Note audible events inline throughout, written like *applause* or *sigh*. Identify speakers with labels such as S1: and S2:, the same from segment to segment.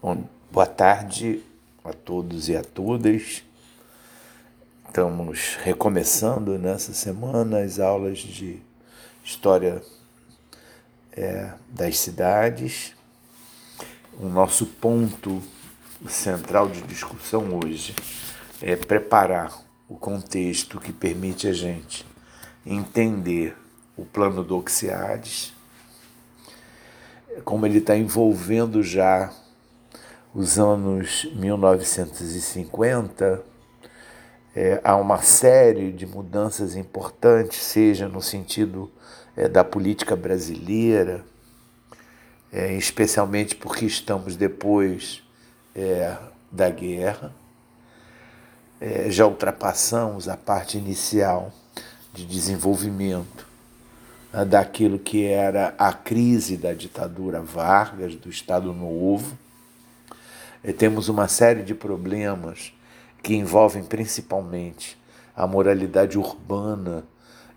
S1: Bom, boa tarde a todos e a todas. Estamos recomeçando nessa semana as aulas de História é, das Cidades. O nosso ponto central de discussão hoje é preparar o contexto que permite a gente entender o plano do Oxiades, como ele está envolvendo já os anos 1950, é, há uma série de mudanças importantes, seja no sentido é, da política brasileira, é, especialmente porque estamos depois é, da guerra, é, já ultrapassamos a parte inicial de desenvolvimento né, daquilo que era a crise da ditadura Vargas, do Estado Novo temos uma série de problemas que envolvem principalmente a moralidade urbana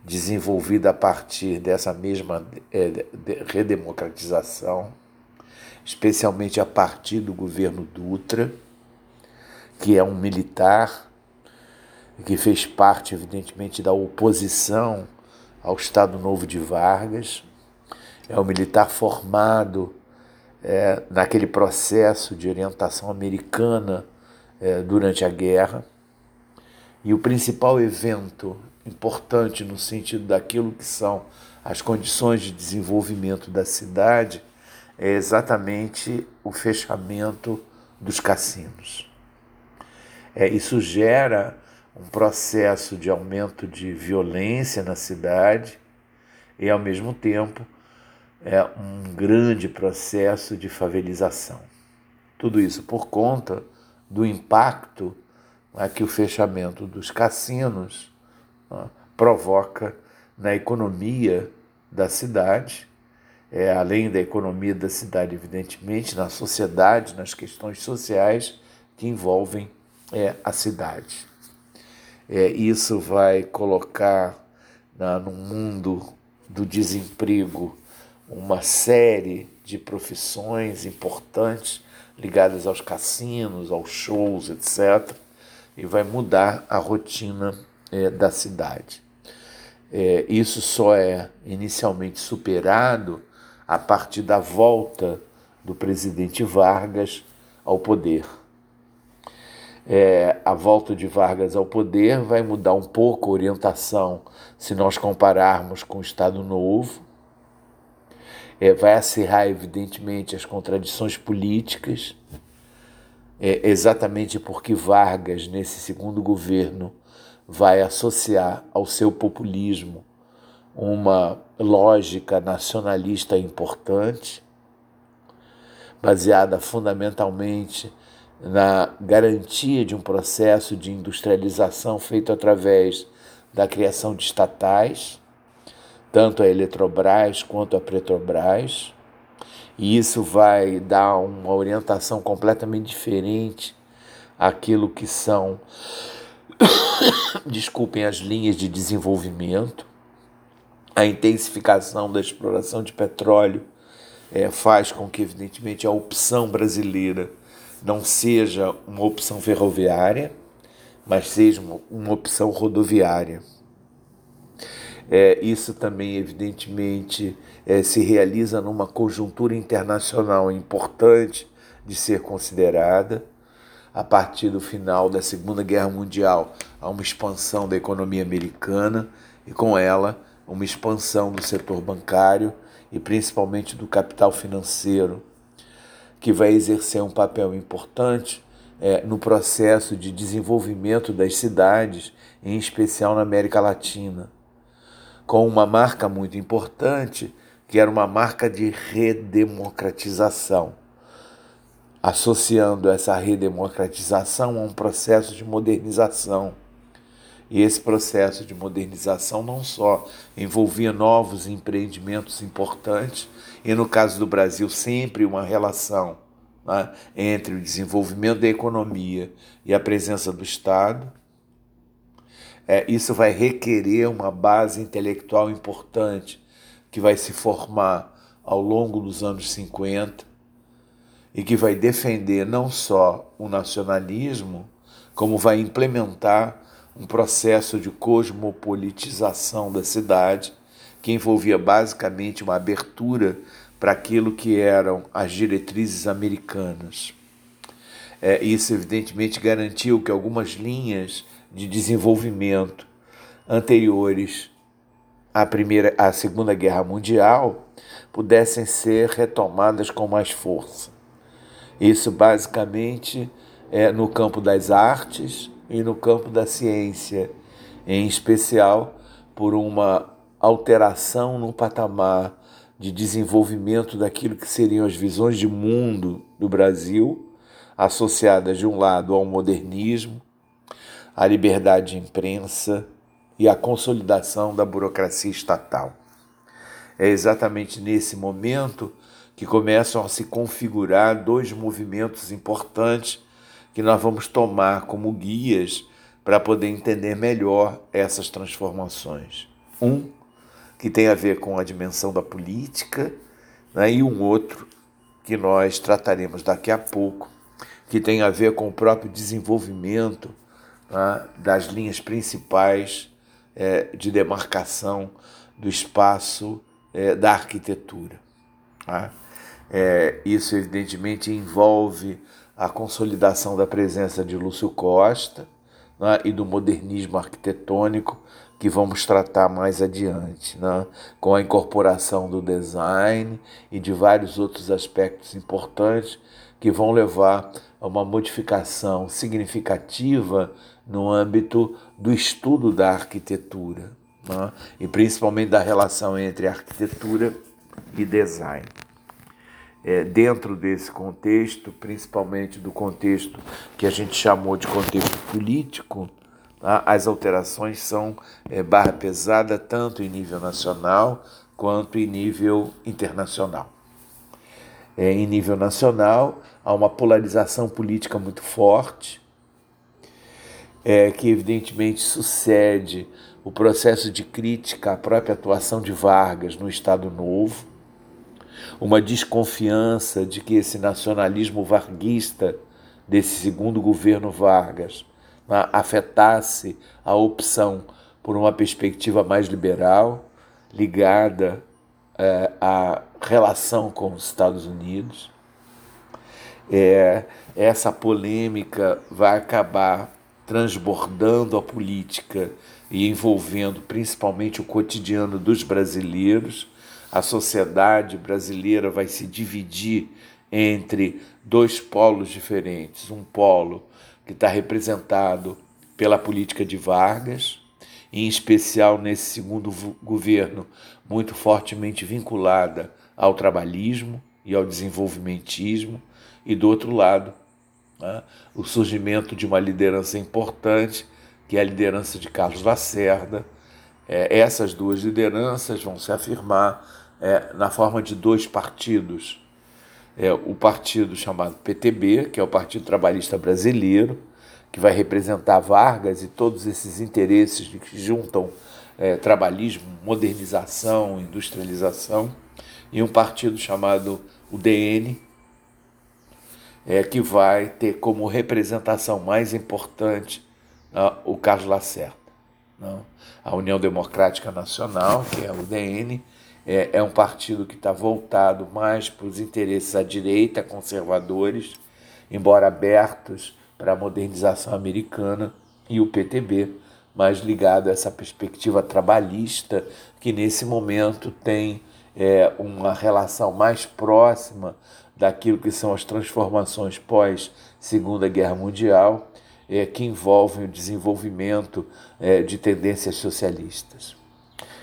S1: desenvolvida a partir dessa mesma é, redemocratização, especialmente a partir do governo Dutra, que é um militar que fez parte, evidentemente, da oposição ao Estado Novo de Vargas. É um militar formado é, naquele processo de orientação americana é, durante a guerra. E o principal evento importante no sentido daquilo que são as condições de desenvolvimento da cidade é exatamente o fechamento dos cassinos. É, isso gera um processo de aumento de violência na cidade e, ao mesmo tempo, é um grande processo de favelização. Tudo isso por conta do impacto né, que o fechamento dos cassinos né, provoca na economia da cidade, é, além da economia da cidade, evidentemente, na sociedade, nas questões sociais que envolvem é, a cidade. É, isso vai colocar na, no mundo do desemprego uma série de profissões importantes ligadas aos cassinos, aos shows, etc., e vai mudar a rotina é, da cidade. É, isso só é inicialmente superado a partir da volta do presidente Vargas ao poder. É, a volta de Vargas ao poder vai mudar um pouco a orientação se nós compararmos com o Estado Novo, é, vai acirrar, evidentemente, as contradições políticas, é, exatamente porque Vargas, nesse segundo governo, vai associar ao seu populismo uma lógica nacionalista importante, baseada fundamentalmente na garantia de um processo de industrialização feito através da criação de estatais tanto a Eletrobras quanto a Petrobras, e isso vai dar uma orientação completamente diferente àquilo que são, *coughs* desculpem, as linhas de desenvolvimento. A intensificação da exploração de petróleo é, faz com que, evidentemente, a opção brasileira não seja uma opção ferroviária, mas seja uma, uma opção rodoviária. É, isso também, evidentemente, é, se realiza numa conjuntura internacional importante de ser considerada. A partir do final da Segunda Guerra Mundial, há uma expansão da economia americana e, com ela, uma expansão do setor bancário e principalmente do capital financeiro, que vai exercer um papel importante é, no processo de desenvolvimento das cidades, em especial na América Latina com uma marca muito importante, que era uma marca de redemocratização, associando essa redemocratização a um processo de modernização. E esse processo de modernização não só envolvia novos empreendimentos importantes, e no caso do Brasil, sempre uma relação né, entre o desenvolvimento da economia e a presença do Estado, é, isso vai requerer uma base intelectual importante que vai se formar ao longo dos anos 50 e que vai defender não só o nacionalismo, como vai implementar um processo de cosmopolitização da cidade, que envolvia basicamente uma abertura para aquilo que eram as diretrizes americanas. É, isso, evidentemente, garantiu que algumas linhas de desenvolvimento anteriores à, primeira, à Segunda Guerra Mundial pudessem ser retomadas com mais força. Isso, basicamente, é no campo das artes e no campo da ciência, em especial por uma alteração no patamar de desenvolvimento daquilo que seriam as visões de mundo do Brasil, associadas de um lado ao modernismo, à liberdade de imprensa e à consolidação da burocracia estatal. É exatamente nesse momento que começam a se configurar dois movimentos importantes que nós vamos tomar como guias para poder entender melhor essas transformações. Um que tem a ver com a dimensão da política, né, e um outro que nós trataremos daqui a pouco, que tem a ver com o próprio desenvolvimento né, das linhas principais é, de demarcação do espaço é, da arquitetura. Tá? É, isso, evidentemente, envolve a consolidação da presença de Lúcio Costa né, e do modernismo arquitetônico que vamos tratar mais adiante, né? com a incorporação do design e de vários outros aspectos importantes que vão levar a uma modificação significativa no âmbito do estudo da arquitetura, né? e principalmente da relação entre arquitetura e design. É, dentro desse contexto, principalmente do contexto que a gente chamou de contexto político, Tá? As alterações são é, barra pesada tanto em nível nacional quanto em nível internacional. É, em nível nacional, há uma polarização política muito forte, é, que evidentemente sucede o processo de crítica à própria atuação de Vargas no Estado Novo, uma desconfiança de que esse nacionalismo varguista desse segundo governo Vargas afetasse a opção por uma perspectiva mais liberal, ligada é, à relação com os Estados Unidos. É, essa polêmica vai acabar transbordando a política e envolvendo principalmente o cotidiano dos brasileiros. A sociedade brasileira vai se dividir entre dois polos diferentes: um polo que está representado pela política de Vargas, em especial nesse segundo governo, muito fortemente vinculada ao trabalhismo e ao desenvolvimentismo, e do outro lado, né, o surgimento de uma liderança importante, que é a liderança de Carlos Lacerda. É, essas duas lideranças vão se afirmar é, na forma de dois partidos é, o partido chamado PTB, que é o Partido Trabalhista Brasileiro, que vai representar Vargas e todos esses interesses que juntam é, trabalhismo, modernização, industrialização, e um partido chamado UDN, é, que vai ter como representação mais importante uh, o Carlos Lacerda. Não? A União Democrática Nacional, que é a UDN, é, é um partido que está voltado mais para os interesses à direita, conservadores, embora abertos para a modernização americana, e o PTB, mais ligado a essa perspectiva trabalhista, que nesse momento tem é, uma relação mais próxima daquilo que são as transformações pós Segunda Guerra Mundial, é, que envolvem o desenvolvimento é, de tendências socialistas.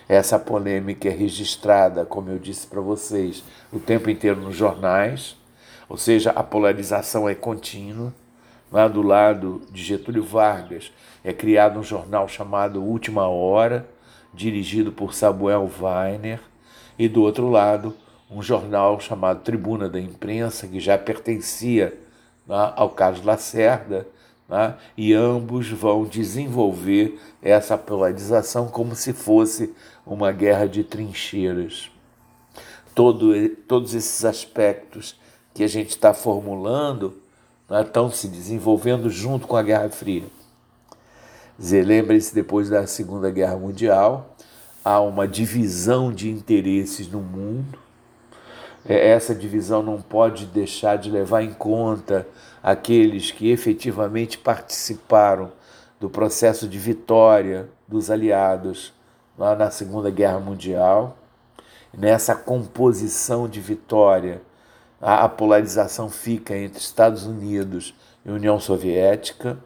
S1: Essa polêmica é registrada, como eu disse para vocês, o tempo inteiro nos jornais, ou seja, a polarização é contínua. Lá do lado de Getúlio Vargas é criado um jornal chamado Última Hora, dirigido por Samuel Weiner, e do outro lado, um jornal chamado Tribuna da Imprensa, que já pertencia né, ao Carlos Lacerda, né? e ambos vão desenvolver essa polarização como se fosse uma guerra de trincheiras. Todo, todos esses aspectos que a gente está formulando né, estão se desenvolvendo junto com a Guerra Fria. Lembre-se, depois da Segunda Guerra Mundial, há uma divisão de interesses no mundo. É, essa divisão não pode deixar de levar em conta aqueles que efetivamente participaram do processo de vitória dos aliados lá na Segunda Guerra Mundial. Nessa composição de vitória, a polarização fica entre Estados Unidos e União Soviética.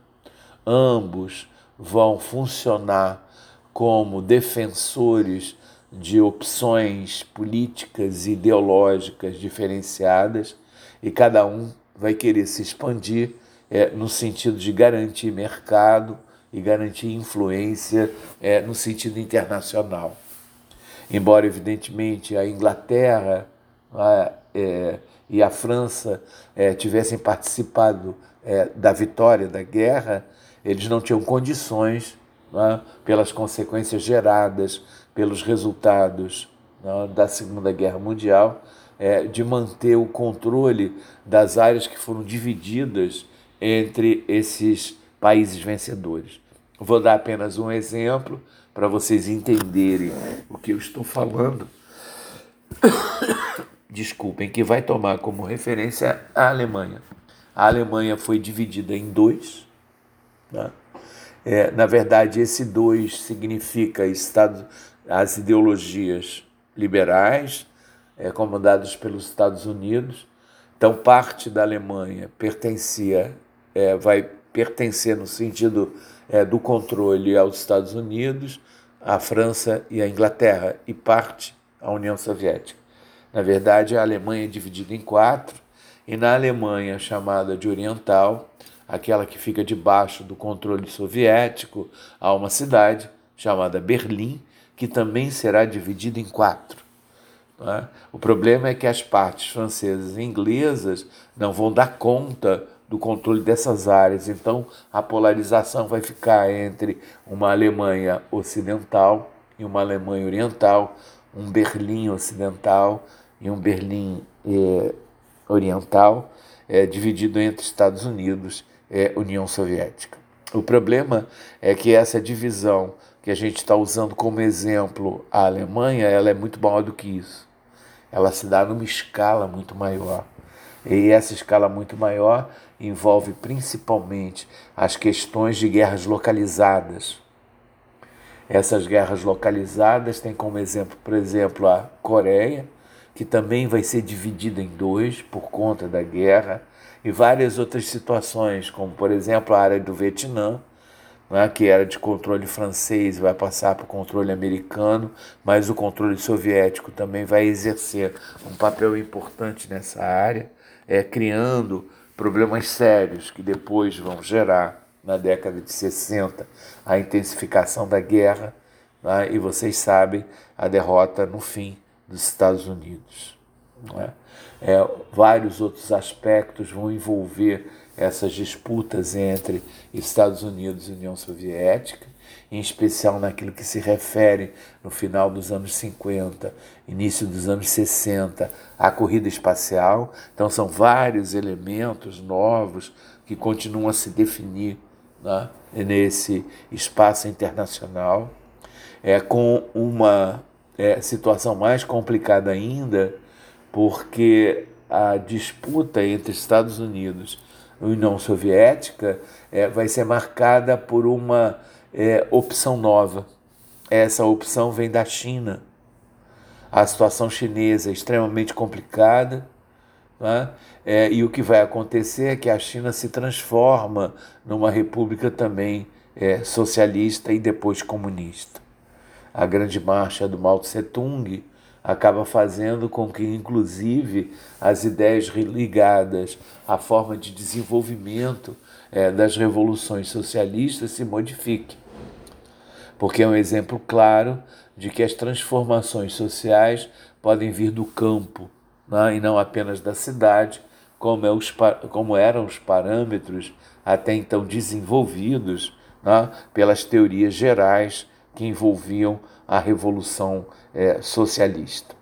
S1: Ambos vão funcionar como defensores de opções políticas e ideológicas diferenciadas e cada um vai querer se expandir é, no sentido de garantir mercado e garantir influência é, no sentido internacional. Embora, evidentemente, a Inglaterra a, é, e a França é, tivessem participado é, da vitória da guerra, eles não tinham condições, né, pelas consequências geradas pelos resultados né, da Segunda Guerra Mundial, é, de manter o controle das áreas que foram divididas entre esses países vencedores. Vou dar apenas um exemplo para vocês entenderem o que eu estou falando. *coughs* Desculpem, que vai tomar como referência a Alemanha. A Alemanha foi dividida em dois. Né? É, na verdade, esse dois significa Estado, as ideologias liberais, é, comandadas pelos Estados Unidos. Então, parte da Alemanha pertencia, é, vai pertencer no sentido é, do controle aos Estados Unidos, à França e à Inglaterra, e parte à União Soviética. Na verdade, a Alemanha é dividida em quatro, e na Alemanha chamada de Oriental, aquela que fica debaixo do controle soviético, há uma cidade chamada Berlim, que também será dividida em quatro. É? O problema é que as partes francesas e inglesas não vão dar conta do controle dessas áreas. Então, a polarização vai ficar entre uma Alemanha ocidental e uma Alemanha oriental, um Berlim ocidental e um Berlim eh, oriental, eh, dividido entre Estados Unidos e União Soviética. O problema é que essa divisão que a gente está usando como exemplo a Alemanha, ela é muito maior do que isso. Ela se dá numa escala muito maior. E essa escala muito maior envolve principalmente as questões de guerras localizadas. Essas guerras localizadas têm como exemplo, por exemplo, a Coreia, que também vai ser dividida em dois por conta da guerra, e várias outras situações, como por exemplo a área do Vietnã, né, que era de controle francês, vai passar para o controle americano, mas o controle soviético também vai exercer um papel importante nessa área, é, criando problemas sérios que depois vão gerar, na década de 60, a intensificação da guerra né, e vocês sabem a derrota no fim dos Estados Unidos. É? É, vários outros aspectos vão envolver essas disputas entre Estados Unidos e União Soviética, em especial naquilo que se refere no final dos anos 50, início dos anos 60, à corrida espacial. Então, são vários elementos novos que continuam a se definir né, nesse espaço internacional, é, com uma é, situação mais complicada ainda, porque a disputa entre Estados Unidos e União Soviética é, vai ser marcada por uma é, opção nova. Essa opção vem da China. A situação chinesa é extremamente complicada. Né? É, e o que vai acontecer é que a China se transforma numa república também é, socialista e depois comunista a grande marcha do Mao Tse Tung acaba fazendo com que, inclusive, as ideias ligadas à forma de desenvolvimento é, das revoluções socialistas se modifiquem. Porque é um exemplo claro de que as transformações sociais podem vir do campo né, e não apenas da cidade, como, é os, como eram os parâmetros até então desenvolvidos né, pelas teorias gerais que envolviam a Revolução é, Socialista.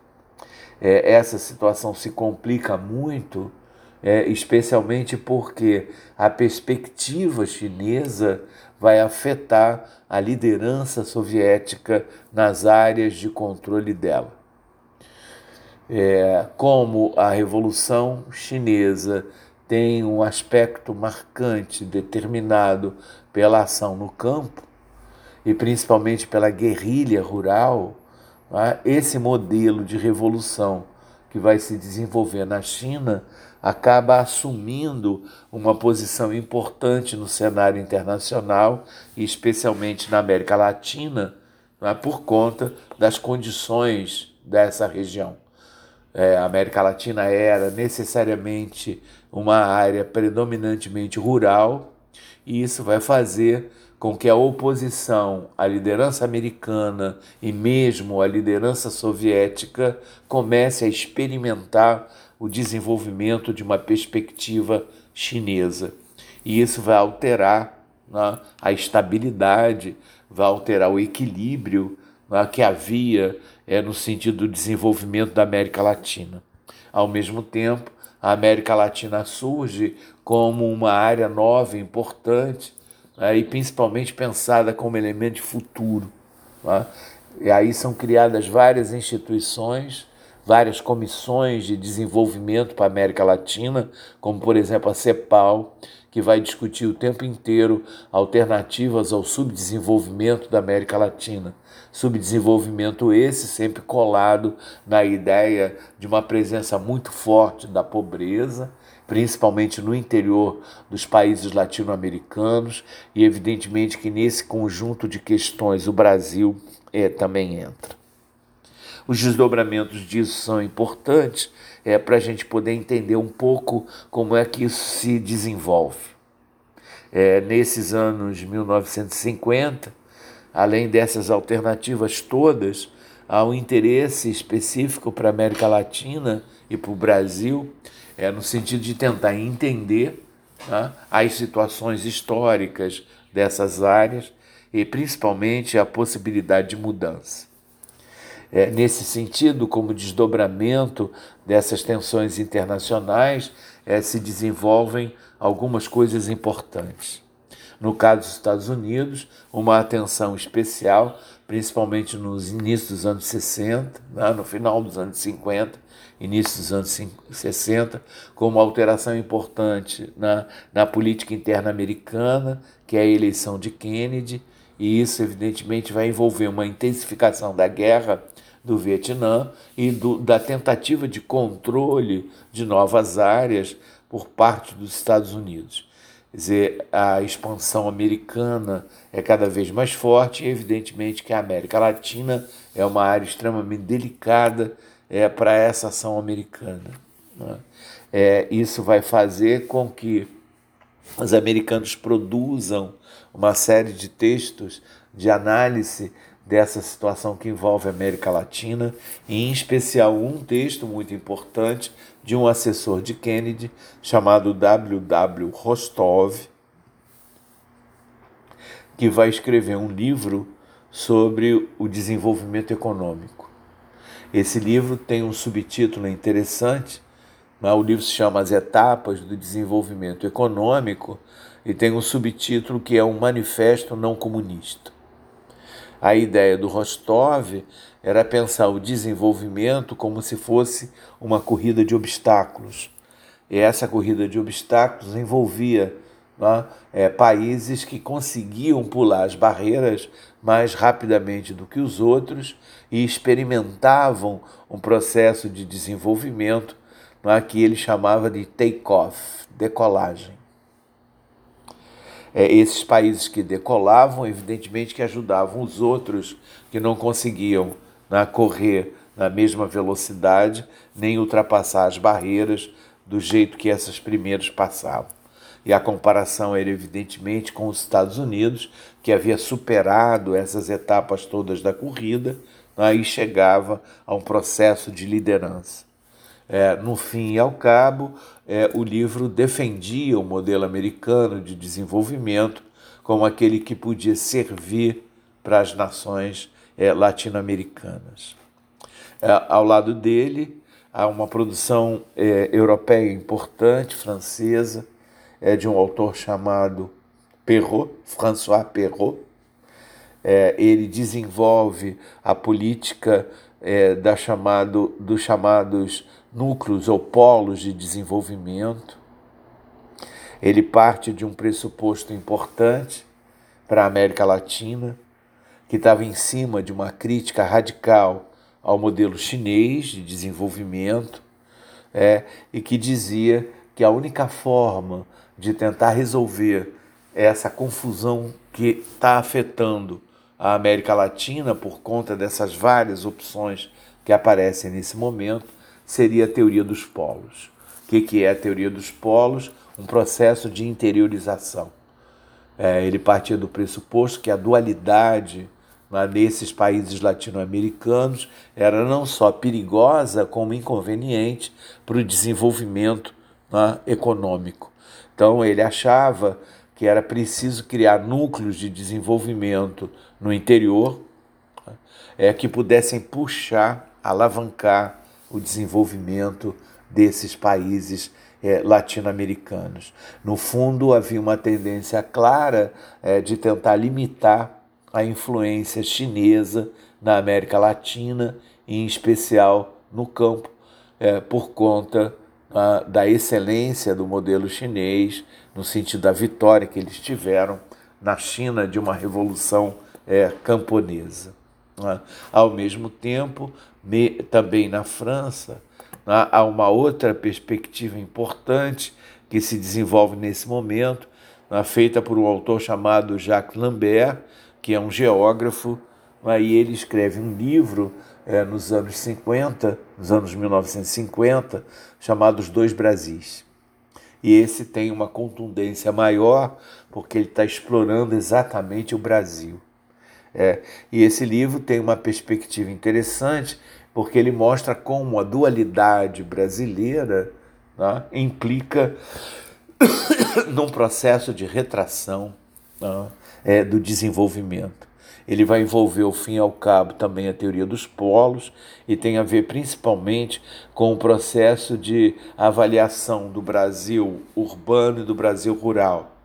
S1: É, essa situação se complica muito é, especialmente porque a perspectiva chinesa vai afetar a liderança soviética nas áreas de controle dela. É, como a Revolução Chinesa tem um aspecto marcante determinado pela ação no campo, e principalmente pela guerrilha rural, é? esse modelo de revolução que vai se desenvolver na China acaba assumindo uma posição importante no cenário internacional e especialmente na América Latina, é? por conta das condições dessa região. É, a América Latina era necessariamente uma área predominantemente rural, e isso vai fazer com que a oposição à liderança americana e mesmo à liderança soviética comece a experimentar o desenvolvimento de uma perspectiva chinesa. E isso vai alterar né, a estabilidade, vai alterar o equilíbrio né, que havia é, no sentido do desenvolvimento da América Latina. Ao mesmo tempo, a América Latina surge como uma área nova, importante, né, e principalmente pensada como elemento de futuro. Né? E aí são criadas várias instituições, várias comissões de desenvolvimento para a América Latina, como por exemplo a CEPAL, que vai discutir o tempo inteiro alternativas ao subdesenvolvimento da América Latina. Subdesenvolvimento esse sempre colado na ideia de uma presença muito forte da pobreza, principalmente no interior dos países latino-americanos, e evidentemente que nesse conjunto de questões o Brasil é, também entra. Os desdobramentos disso são importantes é, para a gente poder entender um pouco como é que isso se desenvolve. É, nesses anos 1950, além dessas alternativas todas, há um interesse específico para a América Latina e para o Brasil é, no sentido de tentar entender né, as situações históricas dessas áreas e principalmente a possibilidade de mudança. É, nesse sentido, como desdobramento dessas tensões internacionais, é, se desenvolvem algumas coisas importantes. No caso dos Estados Unidos, uma atenção especial, principalmente nos inícios dos anos 60, né, no final dos anos 50, início dos anos 60, como uma alteração importante na, na política interna americana, que é a eleição de Kennedy, e isso, evidentemente, vai envolver uma intensificação da guerra do Vietnã e do, da tentativa de controle de novas áreas por parte dos Estados Unidos. Quer dizer, a expansão americana é cada vez mais forte e, evidentemente, que a América Latina é uma área extremamente delicada é, para essa ação americana. Né? É, isso vai fazer com que os americanos produzam uma série de textos de análise dessa situação que envolve a América Latina, e em especial um texto muito importante de um assessor de Kennedy chamado W.W. Rostov, que vai escrever um livro sobre o desenvolvimento econômico. Esse livro tem um subtítulo interessante, né? o livro se chama As Etapas do Desenvolvimento Econômico e tem um subtítulo que é um manifesto não comunista. A ideia do Rostov era pensar o desenvolvimento como se fosse uma corrida de obstáculos. E essa corrida de obstáculos envolvia né, é, países que conseguiam pular as barreiras mais rapidamente do que os outros e experimentavam um processo de desenvolvimento né, que ele chamava de take-off, decolagem. É, esses países que decolavam, evidentemente que ajudavam os outros que não conseguiam né, correr na mesma velocidade, nem ultrapassar as barreiras do jeito que essas primeiras passavam e a comparação era evidentemente com os Estados Unidos, que havia superado essas etapas todas da corrida, aí chegava a um processo de liderança. É, no fim e ao cabo, é, o livro defendia o modelo americano de desenvolvimento como aquele que podia servir para as nações é, latino-americanas. É, ao lado dele, há uma produção é, europeia importante, francesa, é de um autor chamado Perrault, François Perrault. É, ele desenvolve a política é, da chamado, dos chamados núcleos ou polos de desenvolvimento. Ele parte de um pressuposto importante para a América Latina, que estava em cima de uma crítica radical ao modelo chinês de desenvolvimento, é, e que dizia que a única forma de tentar resolver essa confusão que está afetando a América Latina por conta dessas várias opções que aparecem nesse momento seria a teoria dos polos. O que, que é a teoria dos polos? Um processo de interiorização. É, ele partia do pressuposto que a dualidade né, nesses países latino-americanos era não só perigosa, como inconveniente para o desenvolvimento né, econômico. Então, ele achava que era preciso criar núcleos de desenvolvimento no interior é, que pudessem puxar, alavancar o desenvolvimento desses países é, latino-americanos. No fundo, havia uma tendência clara é, de tentar limitar a influência chinesa na América Latina, em especial no campo, é, por conta a, da excelência do modelo chinês, no sentido da vitória que eles tiveram na China de uma revolução é, camponesa. Né? Ao mesmo tempo, me, também na França, né, há uma outra perspectiva importante que se desenvolve nesse momento, né, feita por um autor chamado Jacques Lambert, que é um geógrafo, e ele escreve um livro é, nos anos 50, nos anos 1950, chamado Os Dois Brasis. E esse tem uma contundência maior, porque ele está explorando exatamente o Brasil. É, e esse livro tem uma perspectiva interessante, porque ele mostra como a dualidade brasileira né, implica *coughs* num processo de retração né, é, do desenvolvimento. Ele vai envolver, ao fim e ao cabo, também a teoria dos polos e tem a ver principalmente com o processo de avaliação do Brasil urbano e do Brasil rural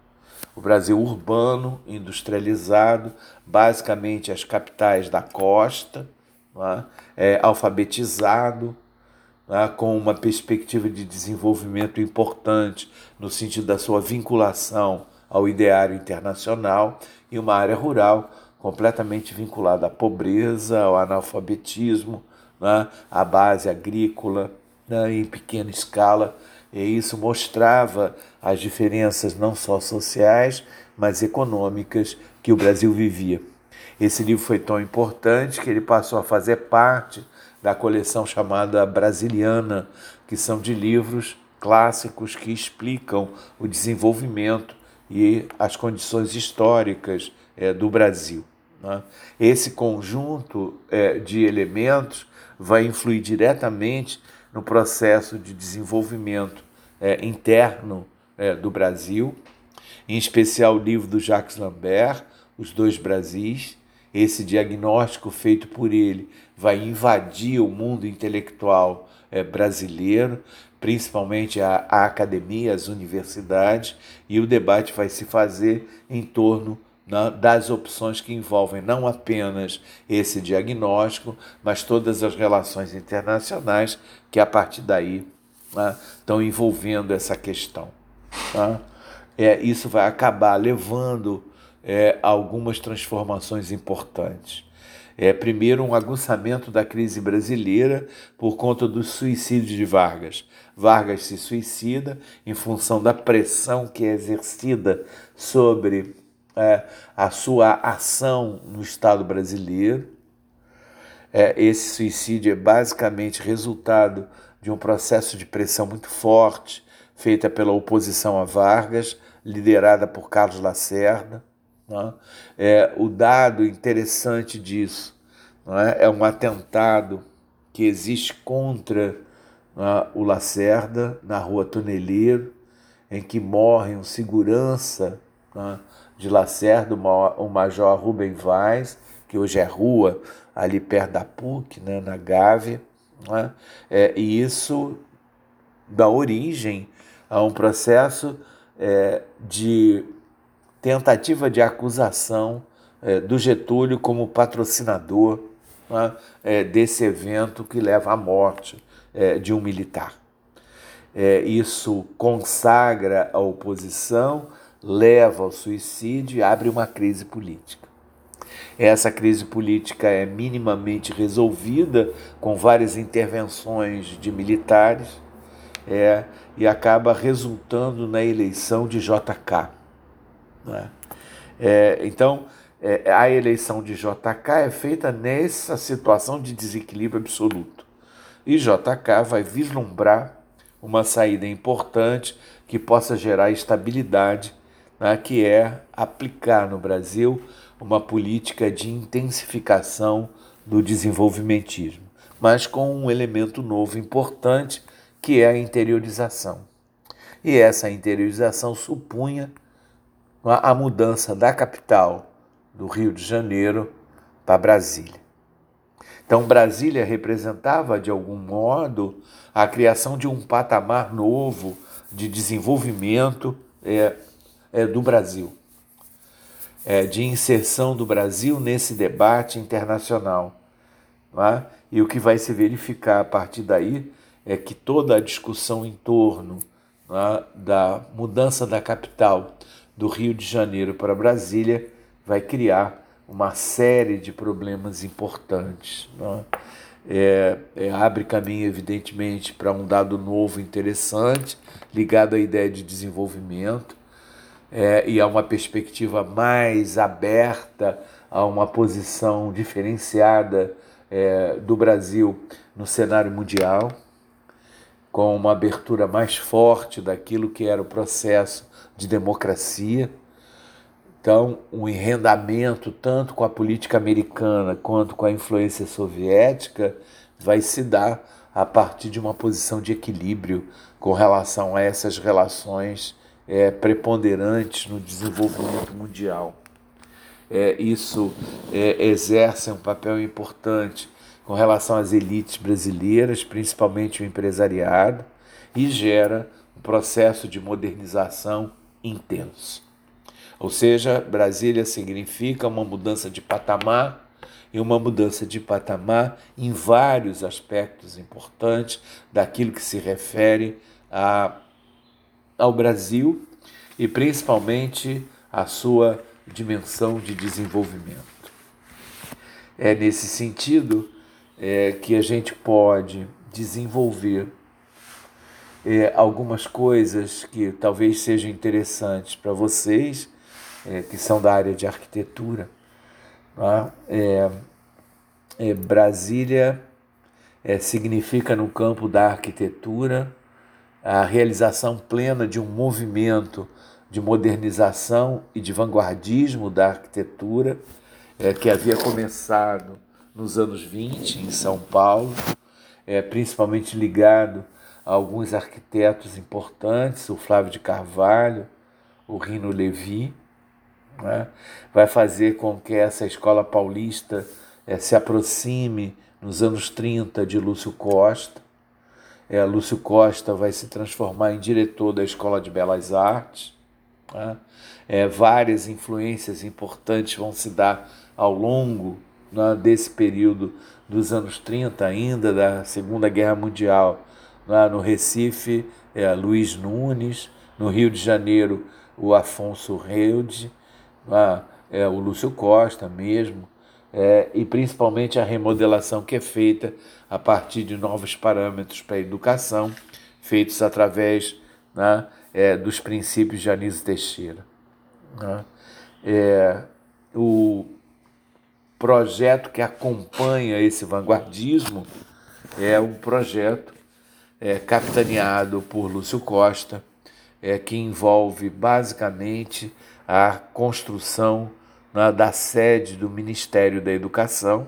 S1: o Brasil urbano, industrializado, basicamente as capitais da costa, é? É, alfabetizado, é? com uma perspectiva de desenvolvimento importante no sentido da sua vinculação ao ideário internacional, e uma área rural completamente vinculada à pobreza, ao analfabetismo, né? à base agrícola, né? em pequena escala e isso mostrava as diferenças não só sociais, mas econômicas que o Brasil vivia. Esse livro foi tão importante que ele passou a fazer parte da coleção chamada Brasiliana, que são de livros clássicos que explicam o desenvolvimento e as condições históricas é, do Brasil. Né? Esse conjunto é, de elementos vai influir diretamente no processo de desenvolvimento é, interno é, do Brasil, em especial o livro do Jacques Lambert, Os Dois Brasis. Esse diagnóstico feito por ele vai invadir o mundo intelectual é, brasileiro, principalmente a, a academia, as universidades, e o debate vai se fazer em torno das opções que envolvem não apenas esse diagnóstico, mas todas as relações internacionais que a partir daí né, estão envolvendo essa questão. Tá? É, isso vai acabar levando é, algumas transformações importantes. É, primeiro, um aguçamento da crise brasileira por conta do suicídio de Vargas. Vargas se suicida em função da pressão que é exercida sobre é, a sua ação no Estado brasileiro. É, esse suicídio é basicamente resultado de um processo de pressão muito forte feita pela oposição a Vargas, liderada por Carlos Lacerda. É? é, o dado interessante disso é? é? um atentado que existe contra é? o Lacerda na rua Toneleiro, em que morre um segurança é? De Lacerda, o Major Rubem Vaz, que hoje é rua ali perto da PUC, né, na Gávea É? É, e isso dá origem a um processo é, de tentativa de acusação é, do Getúlio como patrocinador é, desse evento que leva à morte é, de um militar. É, isso consagra a oposição, leva ao suicídio e abre uma crise política. Essa crise política é minimamente resolvida com várias intervenções de militares é, e acaba resultando na eleição de JK. Né? É, então, é, a eleição de JK é feita nessa situação de desequilíbrio absoluto. E JK vai vislumbrar uma saída importante que possa gerar estabilidade, né, que é aplicar no Brasil uma política de intensificação do desenvolvimentismo, mas com um elemento novo importante, que é a interiorização. E essa interiorização supunha a mudança da capital do Rio de Janeiro para Brasília. Então, Brasília representava, de algum modo, a criação de um patamar novo de desenvolvimento é, é, do Brasil é, de inserção do Brasil nesse debate internacional. É? E o que vai se verificar a partir daí é que toda a discussão em torno é, da mudança da capital do Rio de Janeiro para Brasília vai criar uma série de problemas importantes. É? É, abre caminho, evidentemente, para um dado novo interessante, ligado à ideia de desenvolvimento, é, e a uma perspectiva mais aberta a uma posição diferenciada é, do Brasil no cenário mundial, com uma abertura mais forte daquilo que era o processo de democracia. Então, um enrendamento, tanto com a política americana quanto com a influência soviética, vai se dar a partir de uma posição de equilíbrio com relação a essas relações é, preponderantes no desenvolvimento mundial. É, isso é, exerce um papel importante com relação às elites brasileiras, principalmente o empresariado, e gera um processo de modernização intenso. Ou seja, Brasília significa uma mudança de patamar e uma mudança de patamar em vários aspectos importantes daquilo que se refere a ao Brasil e principalmente à sua dimensão de desenvolvimento. É nesse sentido é, que a gente pode desenvolver é, algumas coisas que talvez sejam interessantes para vocês, é, que são da área de arquitetura. É? é, Brasília é, significa no campo da arquitetura a realização plena de um movimento de modernização e de vanguardismo da arquitetura é, que havia começado nos anos 20 em São Paulo, é, principalmente ligado a alguns arquitetos importantes, o Flávio de Carvalho, o Rino Levi, né? vai fazer com que essa escola paulista é, se aproxime nos anos 30 de Lúcio Costa, é, Lúcio Costa vai se transformar em diretor da Escola de Belas Artes. Né? É, várias influências importantes vão se dar ao longo né, desse período dos anos 30, ainda da Segunda Guerra Mundial. Né? No Recife, é, Luiz Nunes, no Rio de Janeiro, o Afonso Reude, né? é, o Lúcio Costa mesmo, é, e principalmente a remodelação que é feita a partir de novos parâmetros para a educação, feitos através né, é, dos princípios de Anísio Teixeira. Né? É, o projeto que acompanha esse vanguardismo é um projeto é, capitaneado por Lúcio Costa, é, que envolve basicamente a construção né, da sede do Ministério da Educação,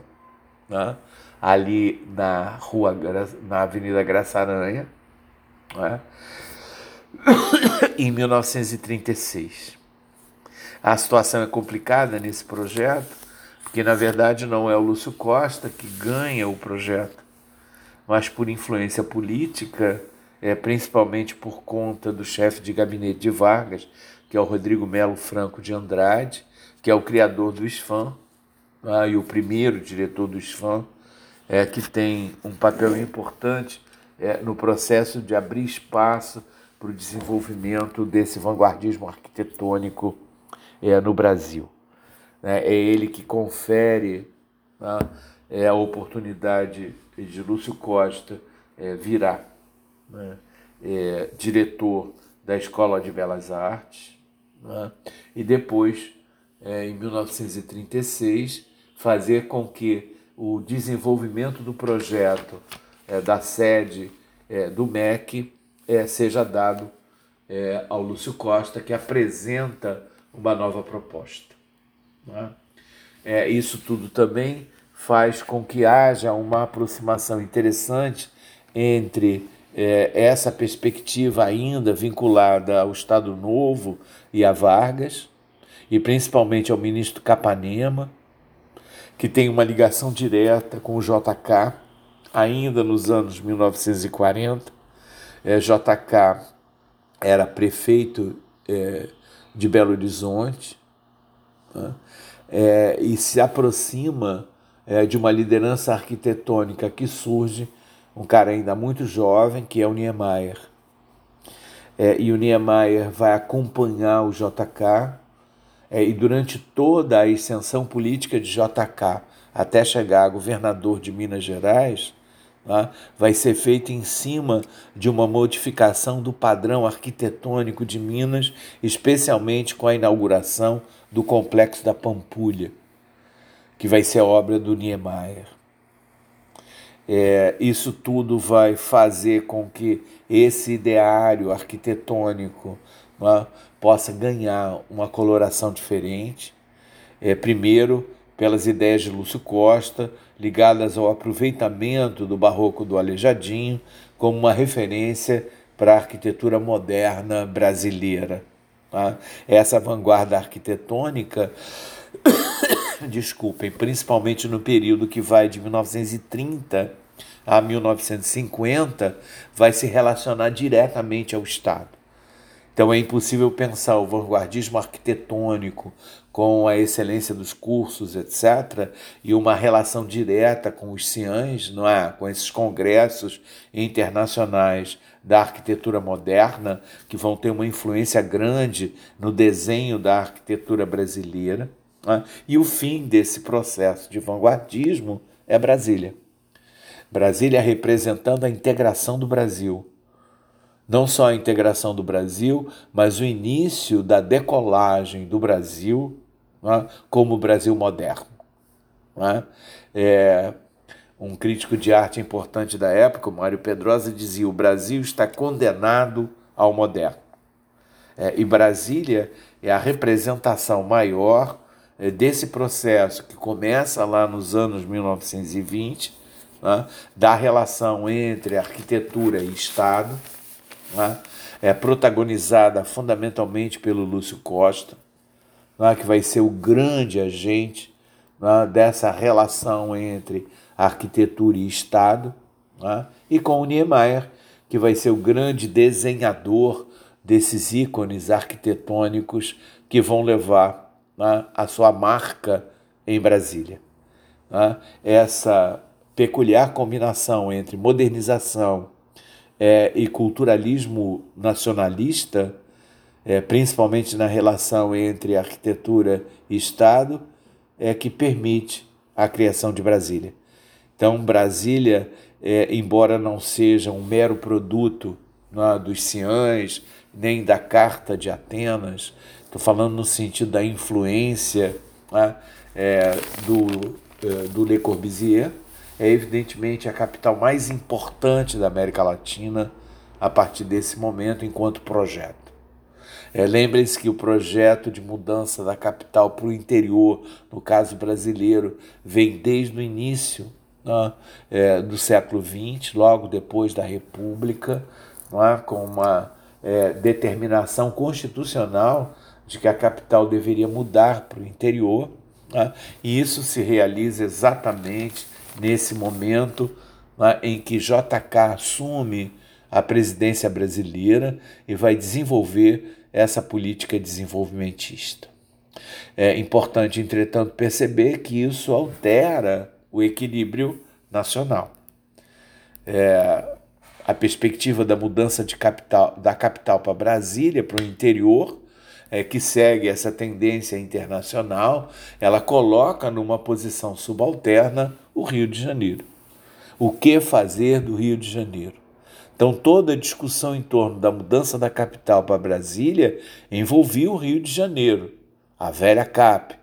S1: né, ali na rua, na Avenida Graça Aranha, né, *coughs* em 1936. A situação é complicada nesse projeto, porque na verdade não é o Lúcio Costa que ganha o projeto, mas por influência política, é, principalmente por conta do chefe de gabinete de Vargas, que é o Rodrigo Melo Franco de Andrade, que é o criador do SFAM ah, e o primeiro diretor do SFAM, é, que tem um papel importante é, no processo de abrir espaço para o desenvolvimento desse vanguardismo arquitetônico é, no Brasil. É, é ele que confere né, é, a oportunidade de Lúcio Costa é, virar né, é, diretor da Escola de Belas Artes né, e depois, é, em 1936, fazer com que o desenvolvimento do projeto é, da sede é, do MEC é, seja dado é, ao Lúcio Costa, que apresenta uma nova proposta. É, isso tudo também faz com que haja uma aproximação interessante entre essa perspectiva ainda vinculada ao Estado Novo e a Vargas, e principalmente ao ministro Capanema, que tem uma ligação direta com o JK, ainda nos anos 1940. É, JK era prefeito é, de Belo Horizonte né? é, e se aproxima é, de uma liderança arquitetônica que surge, um cara ainda muito jovem, que é o Niemeyer. É, e o Niemeyer vai acompanhar o JK é, e durante toda a extensão política de JK até chegar a governador de Minas Gerais, tá, vai ser feito em cima de uma modificação do padrão arquitetônico de Minas, especialmente com a inauguração do Complexo da Pampulha, que vai ser obra do Niemeyer. É, isso tudo vai fazer com que esse ideário arquitetônico né, possa ganhar uma coloração diferente. É, primeiro, pelas ideias de Lúcio Costa, ligadas ao aproveitamento do barroco do Aleijadinho como uma referência para a arquitetura moderna brasileira. Tá? Essa vanguarda arquitetônica, *coughs* desculpem, principalmente no período que vai de 1930 a 1950, vai se relacionar diretamente ao Estado. Então é impossível pensar o vanguardismo arquitetônico com a excelência dos cursos, etc., e uma relação direta com os ciãs, não é? com esses congressos internacionais da arquitetura moderna, que vão ter uma influência grande no desenho da arquitetura brasileira. É? E o fim desse processo de vanguardismo é Brasília. Brasília representando a integração do Brasil não só a integração do Brasil, mas o início da decolagem do Brasil é? como Brasil moderno. É? É, um crítico de arte importante da época, Mário Pedrosa, dizia: o Brasil está condenado ao moderno. É, e Brasília é a representação maior é, desse processo que começa lá nos anos 1920, né, da relação entre arquitetura e Estado né? é protagonizada fundamentalmente pelo Lúcio Costa, né? que vai ser o grande agente né? dessa relação entre arquitetura e Estado, né? e com o Niemeyer, que vai ser o grande desenhador desses ícones arquitetônicos que vão levar né, a sua marca em Brasília. Né? Essa peculiar combinação entre modernização é, e culturalismo nacionalista, é, principalmente na relação entre arquitetura e Estado, é que permite a criação de Brasília. Então, Brasília, é, embora não seja um mero produto é, dos ciães, nem da Carta de Atenas, estou falando no sentido da influência é, é do, é, do Le Corbusier, é evidentemente a capital mais importante da América Latina a partir desse momento, enquanto projeto. É, Lembrem-se que o projeto de mudança da capital para o interior, no caso brasileiro, vem desde o início né, é, do século XX, logo depois da República, é, com uma é, determinação constitucional de que a capital deveria mudar para o interior, né, e isso se realiza exatamente nesse momento né, em que JK assume a presidência brasileira e vai desenvolver essa política desenvolvimentista. É importante, entretanto, perceber que isso altera o equilíbrio nacional. É, a perspectiva da mudança de capital, da capital para Brasília, para o interior, é, que segue essa tendência internacional, ela coloca numa posição subalterna o Rio de Janeiro. O que fazer do Rio de Janeiro? Então, toda a discussão em torno da mudança da capital para Brasília envolvia o Rio de Janeiro, a velha CAP,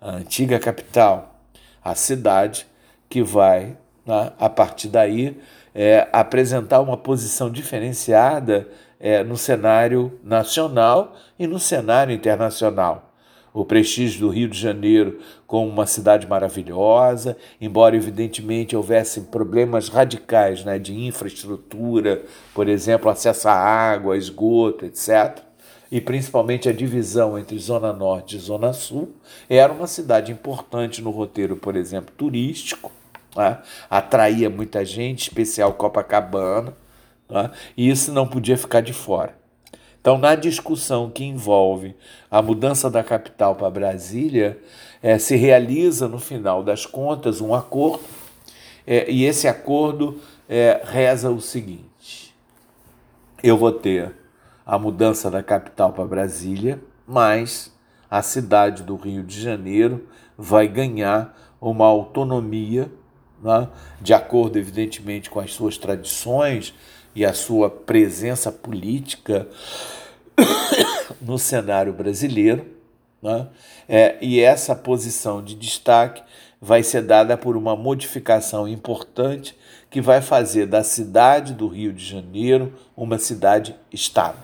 S1: a antiga capital, a cidade que vai, né, a partir daí, é, apresentar uma posição diferenciada é, no cenário nacional e no cenário internacional. O prestígio do Rio de Janeiro como uma cidade maravilhosa, embora evidentemente houvesse problemas radicais né, de infraestrutura, por exemplo, acesso à água, esgoto, etc e principalmente a divisão entre Zona Norte e Zona Sul, era uma cidade importante no roteiro, por exemplo, turístico, né? atraía muita gente, especial Copacabana, né? e isso não podia ficar de fora. Então, na discussão que envolve a mudança da capital para Brasília, é, se realiza, no final das contas, um acordo, é, e esse acordo é, reza o seguinte: eu vou ter a mudança da capital para Brasília, mas a cidade do Rio de Janeiro vai ganhar uma autonomia, né, de acordo, evidentemente, com as suas tradições e a sua presença política *coughs* no cenário brasileiro. Né, é, e essa posição de destaque vai ser dada por uma modificação importante que vai fazer da cidade do Rio de Janeiro uma cidade-estado.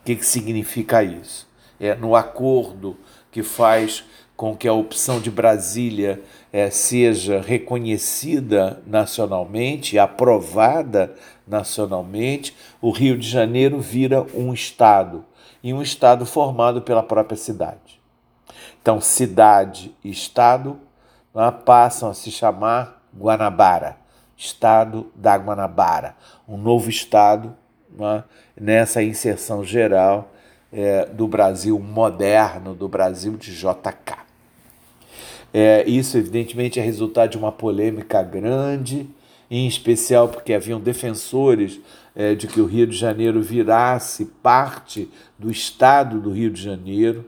S1: O que, que significa isso? É no acordo que faz com que a opção de Brasília é, seja reconhecida nacionalmente, aprovada nacionalmente, o Rio de Janeiro vira um estado e um estado formado pela própria cidade. Então, cidade e estado né, passam a se chamar Guanabara, estado da Guanabara, um novo estado né, nessa inserção geral é, do Brasil moderno, do Brasil de JK. É, isso, evidentemente, é resultado de uma polêmica grande, em especial porque haviam defensores é, de que o Rio de Janeiro virasse parte do Estado do Rio de Janeiro,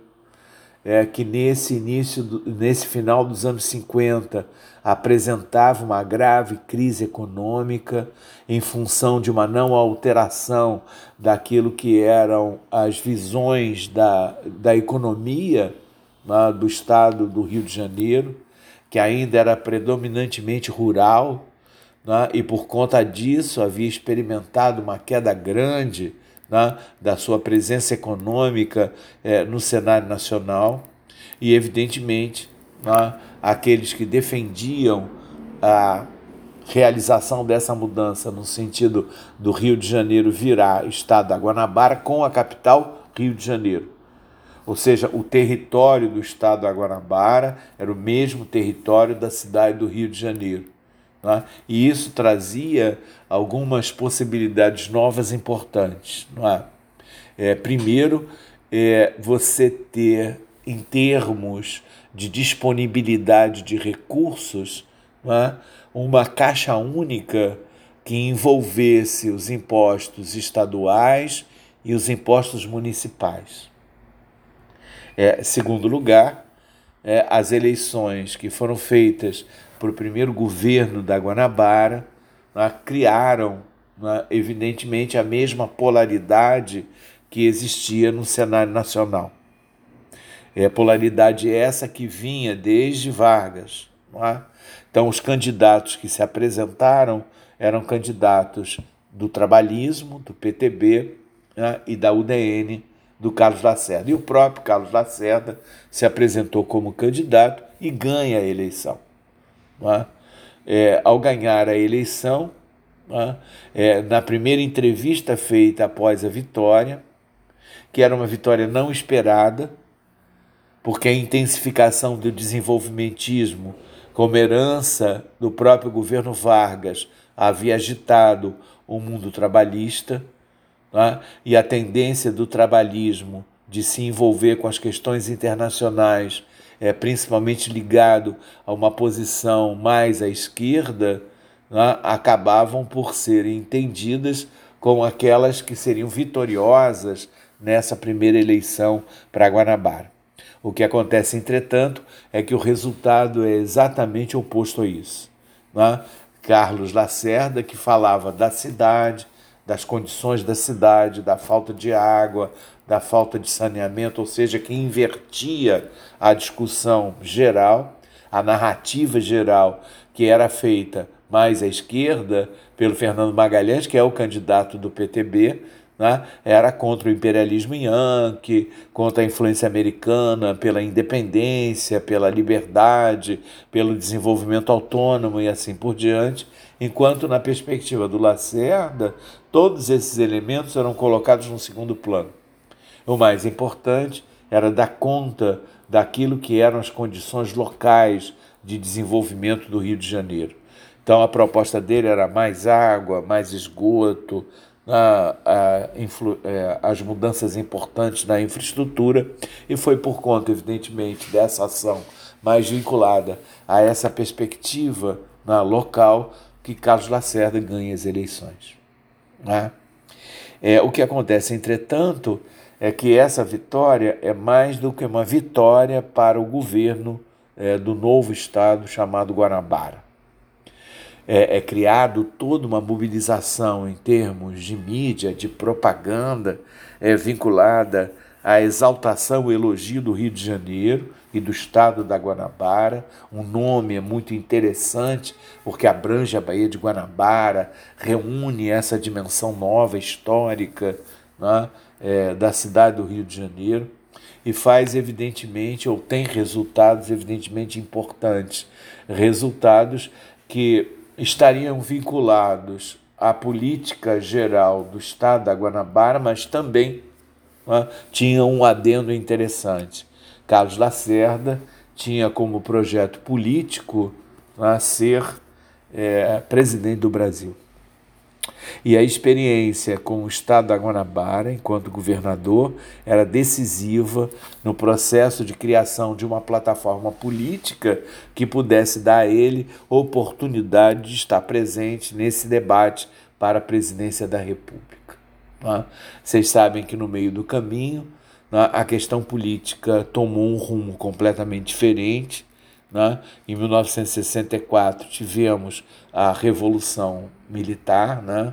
S1: é, que nesse início, do, nesse final dos anos 50, apresentava uma grave crise econômica em função de uma não alteração daquilo que eram as visões da, da economia né, do estado do Rio de Janeiro, que ainda era predominantemente rural, né, e por conta disso havia experimentado uma queda grande né, da sua presença econômica eh, no cenário nacional, e evidentemente né, aqueles que defendiam a realização dessa mudança no sentido do Rio de Janeiro virar estado da Guanabara com a capital Rio de Janeiro. Ou seja, o território do estado Guanabara era o mesmo território da cidade do Rio de Janeiro. Né? E isso trazia algumas possibilidades novas importantes. Não é? É, primeiro, é, você ter, em termos de disponibilidade de recursos, né, uma caixa única que envolvesse os impostos estaduais e os impostos municipais. É, segundo lugar, é, as eleições que foram feitas para o primeiro governo da Guanabara né, criaram, né, evidentemente, a mesma polaridade que existia no cenário nacional. É polaridade essa que vinha desde Vargas. É? Então, os candidatos que se apresentaram eram candidatos do trabalhismo, do PTB né? e da UDN, do Carlos Lacerda. E o próprio Carlos Lacerda se apresentou como candidato e ganha a eleição. É? É, ao ganhar a eleição, é? é, na primeira entrevista feita após a vitória, que era uma vitória não esperada, porque a intensificação do desenvolvimentismo, como herança do próprio governo Vargas, havia agitado o mundo trabalhista né? e a tendência do trabalhismo de se envolver com as questões internacionais, é, principalmente ligado a uma posição mais à esquerda, né? acabavam por serem entendidas como aquelas que seriam vitoriosas nessa primeira eleição para Guanabara. O que acontece, entretanto, é que o resultado é exatamente oposto a isso. Né? Carlos Lacerda, que falava da cidade, das condições da cidade, da falta de água, da falta de saneamento, ou seja, que invertia a discussão geral, a narrativa geral que era feita mais à esquerda pelo Fernando Magalhães, que é o candidato do PTB, né? era contra o imperialismo yankee, contra a influência americana, pela independência, pela liberdade, pelo desenvolvimento autônomo e assim por diante, enquanto na perspectiva do Lacerda, todos esses elementos eram colocados no segundo plano. O mais importante era dar conta daquilo que eram as condições locais de desenvolvimento do Rio de Janeiro. Então a proposta dele era mais água, mais esgoto, a, a, é, as mudanças importantes na infraestrutura e foi por conta, evidentemente, dessa ação mais vinculada a essa perspectiva na né, local que Carlos Lacerda ganha as eleições. Né? É, o que acontece, entretanto, é que essa vitória é mais do que uma vitória para o governo é, do novo estado chamado Guanabara é, é criado toda uma mobilização em termos de mídia, de propaganda, é, vinculada à exaltação e elogio do Rio de Janeiro e do estado da Guanabara. Um nome muito interessante porque abrange a Baía de Guanabara, reúne essa dimensão nova, histórica, né, é, da cidade do Rio de Janeiro e faz evidentemente, ou tem resultados evidentemente importantes, resultados que estariam vinculados à política geral do Estado da Guanabara, mas também né, tinham um adendo interessante. Carlos Lacerda tinha como projeto político né, ser é, presidente do Brasil. E a experiência com o Estado da Guanabara, enquanto governador, era decisiva no processo de criação de uma plataforma política que pudesse dar a ele oportunidade de estar presente nesse debate para a presidência da República. É? Vocês sabem que no meio do caminho? A questão política tomou um rumo completamente diferente. Né? Em 1964 tivemos a Revolução Militar, né?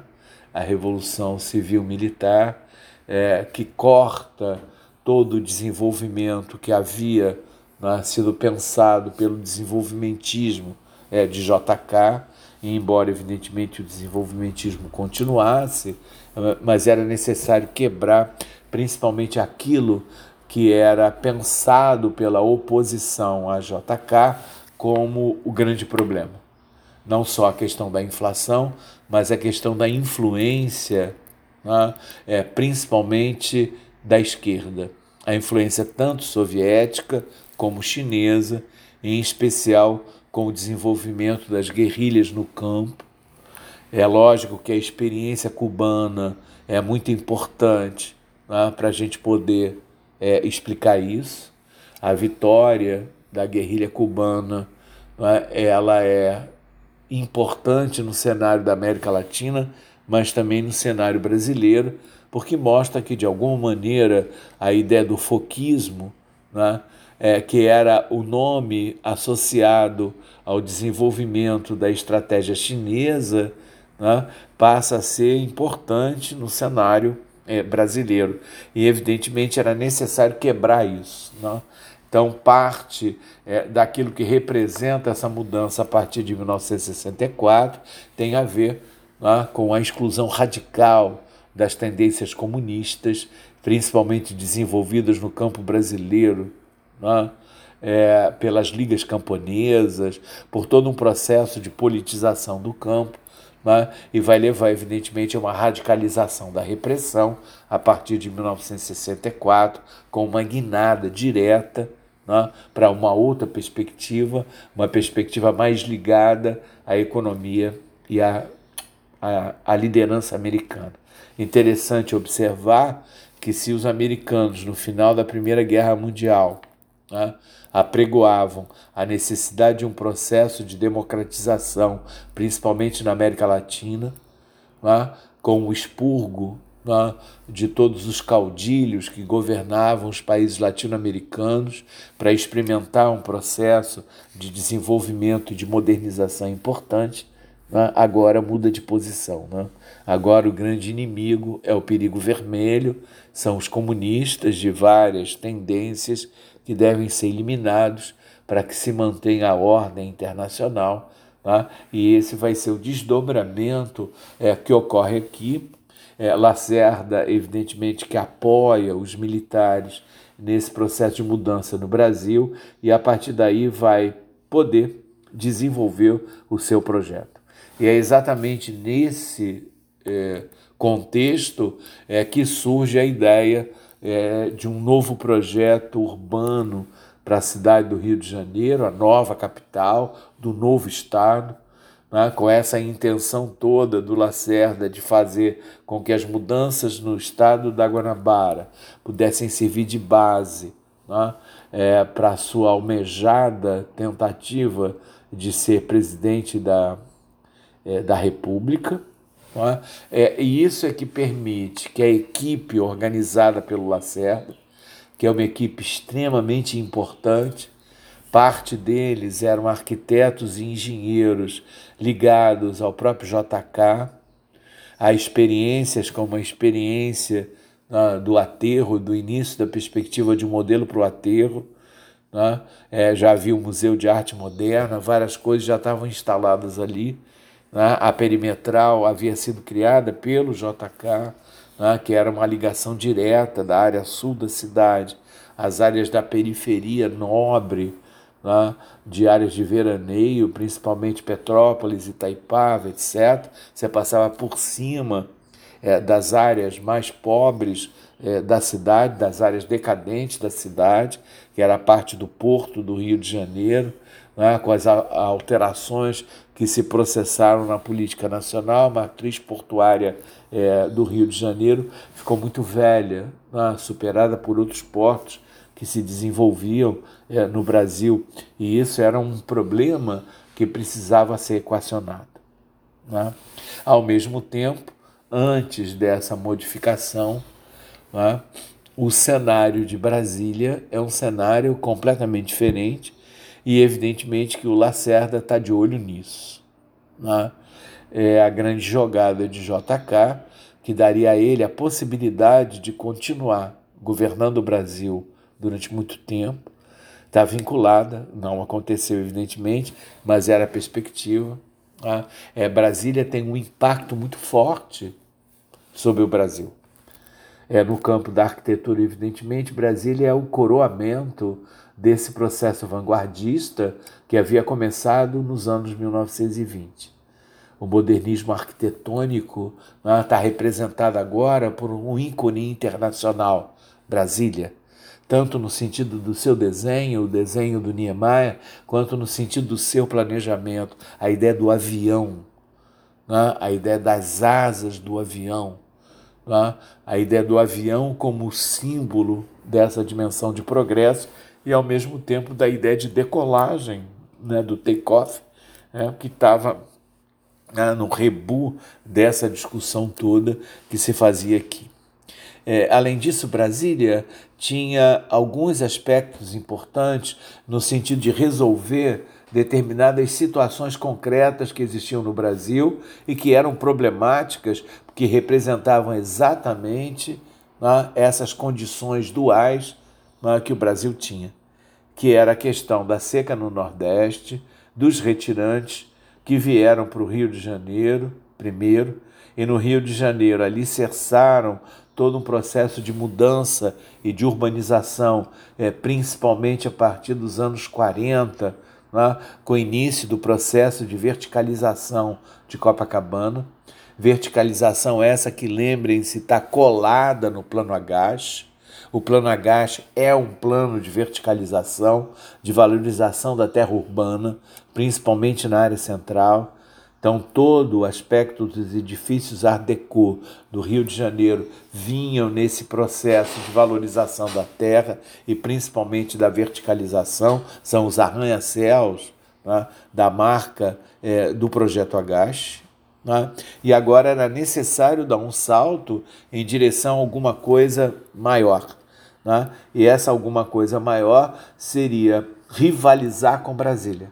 S1: a Revolução Civil Militar, é, que corta todo o desenvolvimento que havia né, sido pensado pelo desenvolvimentismo é, de JK, e embora evidentemente o desenvolvimentismo continuasse, mas era necessário quebrar principalmente aquilo que era pensado pela oposição à JK como o grande problema. Não só a questão da inflação, mas a questão da influência, né, é, principalmente da esquerda. A influência tanto soviética como chinesa, em especial com o desenvolvimento das guerrilhas no campo. É lógico que a experiência cubana é muito importante né, para a gente poder é, explicar isso. A vitória da guerrilha cubana, é? ela é importante no cenário da América Latina, mas também no cenário brasileiro, porque mostra que, de alguma maneira, a ideia do foquismo, né, é, que era o nome associado ao desenvolvimento da estratégia chinesa, né, passa a ser importante no cenário é, brasileiro. E, evidentemente, era necessário quebrar isso. Né? Então, parte é, daquilo que representa essa mudança a partir de 1964 tem a ver né, com a exclusão radical das tendências comunistas, principalmente desenvolvidas no campo brasileiro, né, é, pelas ligas camponesas, por todo um processo de politização do campo né? e vai levar, evidentemente, a uma radicalização da repressão a partir de 1964, com uma guinada direta né? para uma outra perspectiva, uma perspectiva mais ligada à economia e à a, a liderança americana. Interessante observar que se os americanos, no final da Primeira Guerra Mundial, né, apregoavam a necessidade de um processo de democratização, principalmente na América Latina, né, com o expurgo né, de todos os caudilhos que governavam os países latino-americanos para experimentar um processo de desenvolvimento e de modernização importante, né, agora muda de posição. Né? Agora o grande inimigo é o perigo vermelho, são os comunistas de várias tendências que devem ser eliminados para que se mantenha a ordem internacional. Tá? E esse vai ser o desdobramento é, que ocorre aqui é, Lacerda, evidentemente, que apoia os militares nesse processo de mudança no Brasil e a partir daí vai poder desenvolver o seu projeto. E é exatamente nesse é, contexto é que surge a ideia é, de um novo projeto urbano para a cidade do Rio de Janeiro, a nova capital do novo estado né, com essa intenção toda do Lacerda de fazer com que as mudanças no estado da Guanabara pudessem servir de base né, é, para a sua almejada tentativa de ser presidente da, é, da República. Né, é, e isso é que permite que a equipe organizada pelo Lacerda, que é uma equipe extremamente importante, Parte deles eram arquitetos e engenheiros ligados ao próprio JK, a experiências como a experiência né, do aterro, do início da perspectiva de um modelo para o aterro. Né? É, já havia o Museu de Arte Moderna, várias coisas já estavam instaladas ali. Né? A perimetral havia sido criada pelo JK, né? que era uma ligação direta da área sul da cidade às áreas da periferia nobre né, de áreas de veraneio, principalmente Petrópolis, Itaipava, etc. Você passava por cima é, das áreas mais pobres é, da cidade, das áreas decadentes da cidade, que era a parte do porto do Rio de Janeiro, né, com as alterações que se processaram na política nacional, a matriz portuária é, do Rio de Janeiro ficou muito velha, né, superada por outros portos que se desenvolviam é, no Brasil, e isso era um problema que precisava ser equacionado. Né? Ao mesmo tempo, antes dessa modificação, né, o cenário de Brasília é um cenário completamente diferente e, evidentemente, que o Lacerda está de olho nisso. Né? É a grande jogada de JK que daria a ele a possibilidade de continuar governando o Brasil durante muito tempo. Está vinculada, não aconteceu evidentemente, mas era a perspectiva. Tá? É, Brasília tem um impacto muito forte sobre o Brasil. É, no campo da arquitetura, evidentemente, Brasília é o coroamento desse processo vanguardista que havia começado nos anos 1920. O modernismo arquitetônico está né, representado agora por um ícone internacional, Brasília tanto no sentido do seu desenho, o desenho do Niemeyer, quanto no sentido do seu planejamento, a ideia do avião, né? a ideia das asas do avião, né? a ideia do avião como símbolo dessa dimensão de progresso e, ao mesmo tempo, da ideia de decolagem, né? do take-off, né? que estava né? no rebu dessa discussão toda que se fazia aqui. É, além disso, Brasília tinha alguns aspectos importantes no sentido de resolver determinadas situações concretas que existiam no Brasil e que eram problemáticas, que representavam exatamente né, essas condições duais né, que o Brasil tinha, que era a questão da seca no Nordeste, dos retirantes que vieram para o Rio de Janeiro primeiro, e no Rio de Janeiro alicerçaram todo um processo de mudança e de urbanização, é, principalmente a partir dos anos 40, né, com o início do processo de verticalização de Copacabana. Verticalização essa que, lembrem-se, está colada no plano H. O plano H é um plano de verticalização, de valorização da terra urbana, principalmente na área central Então, todo o aspecto dos edifícios Art Deco do Rio de Janeiro vinham nesse processo de valorização da terra e principalmente da verticalização, são os arranha-céus né, da marca é, do projeto Agache. Né? E agora era necessário dar um salto em direção a alguma coisa maior. Né? E essa alguma coisa maior seria rivalizar com Brasília.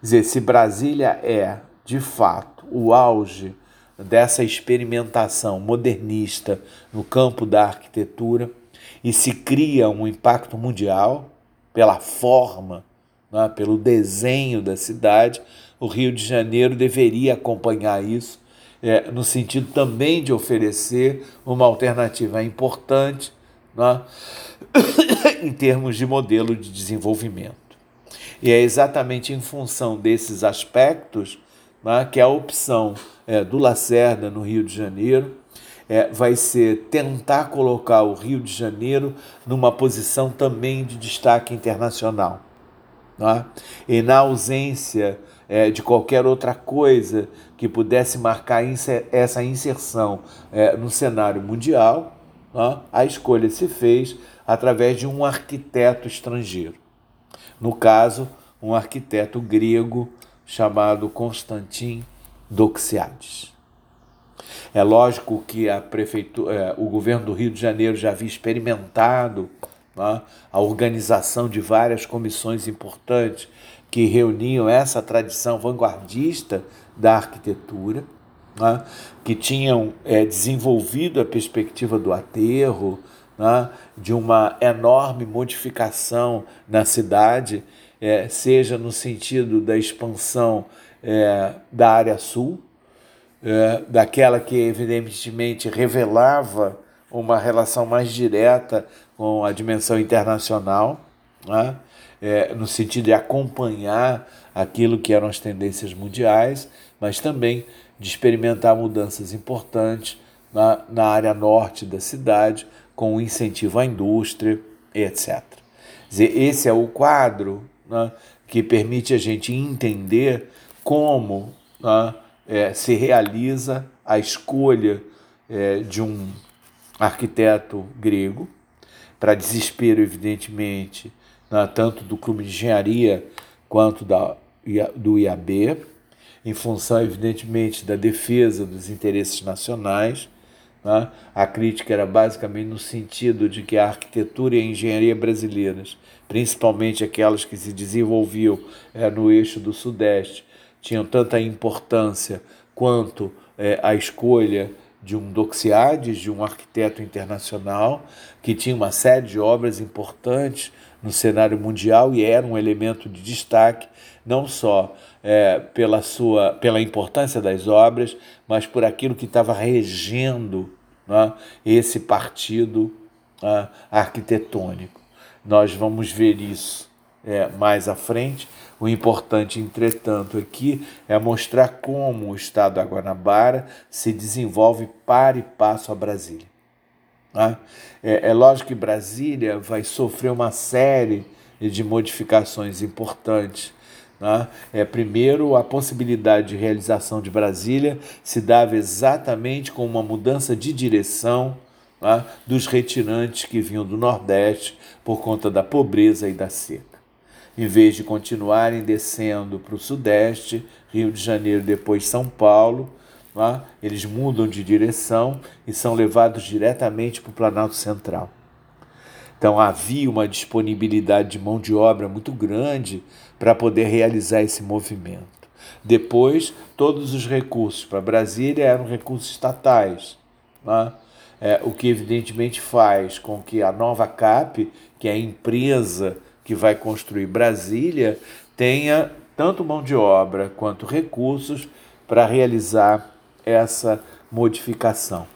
S1: Quer dizer, se Brasília é de fato, o auge dessa experimentação modernista no campo da arquitetura e se cria um impacto mundial pela forma, né, pelo desenho da cidade, o Rio de Janeiro deveria acompanhar isso, é, no sentido também de oferecer uma alternativa importante né, *coughs* em termos de modelo de desenvolvimento. E é exatamente em função desses aspectos né, que a opção é, do Lacerda no Rio de Janeiro é, vai ser tentar colocar o Rio de Janeiro numa posição também de destaque internacional. Né? E na ausência é, de qualquer outra coisa que pudesse marcar essa inserção é, no cenário mundial? A escolha se fez através de um arquiteto estrangeiro. No caso, um arquiteto grego chamado Constantin Doxiades. É lógico que a prefeitura, é, o governo do Rio de Janeiro já havia experimentado a organização de várias comissões importantes que reuniam essa tradição vanguardista da arquitetura, né, que tinham é, desenvolvido a perspectiva do aterro, né, de uma enorme modificação na cidade é, seja no sentido da expansão é, da área sul, daquela que evidentemente revelava uma relação mais direta com a dimensão internacional, né? no sentido de acompanhar aquilo que eram as tendências mundiais, mas também de experimentar mudanças importantes na, na área norte da cidade, com incentivo à indústria, etc. Esse é o quadro né, que permite a gente entender como né, é, se realiza a escolha é, de um arquiteto grego, para desespero, evidentemente, né, tanto do clube de engenharia quanto da, do IAB, em função, evidentemente, da defesa dos interesses nacionais né? A crítica era basicamente no sentido de que a arquitetura e a engenharia brasileiras, principalmente aquelas que se desenvolviam é, no eixo do Sudeste, tinham tanta importância quanto é, a escolha de um Doxiades, de um arquiteto internacional, que tinha uma série de obras importantes no cenário mundial e era um elemento de destaque, não só é, pela, sua, pela importância das obras, mas por aquilo que estava regendo né, esse partido né, arquitetônico. Nós vamos ver isso é, mais à frente. O importante, entretanto, aqui é mostrar como o Estado da Guanabara se desenvolve para e passo a Brasília. Né? É, é lógico que Brasília vai sofrer uma série de modificações importantes né? É, primeiro, a possibilidade de realização de Brasília se dava exatamente com uma mudança de direção né, dos retirantes que vinham do Nordeste por conta da pobreza e da seca. Em vez de continuarem descendo para o Sudeste, Rio de Janeiro, depois São Paulo, né, eles mudam de direção e são levados diretamente para o Planalto Central. Então havia uma disponibilidade de mão de obra muito grande para poder realizar esse movimento. Depois, todos os recursos para Brasília eram recursos estatais, né? é, o que evidentemente faz com que a nova CAP, que é a empresa que vai construir Brasília, tenha tanto mão de obra quanto recursos para realizar essa modificação.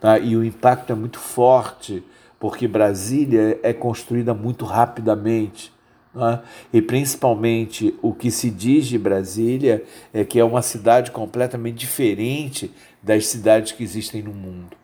S1: Tá? E o impacto é muito forte porque Brasília é construída muito rapidamente. Né? E principalmente o que se diz de Brasília é que é uma cidade completamente diferente das cidades que existem no mundo,